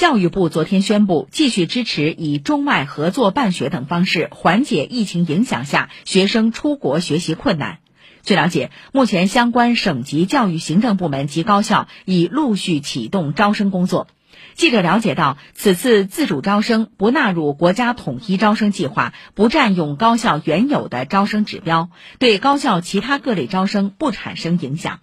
教育部昨天宣布继续支持以中外合作办学等方式缓解疫情影响下学生出国学习困难。据了解目前相关省级教育行政部门及高校已陆续启动招生工作。记者了解到此次自主招生不纳入国家统一招生计划不占用高校原有的招生指标对高校其他各类招生不产生影响。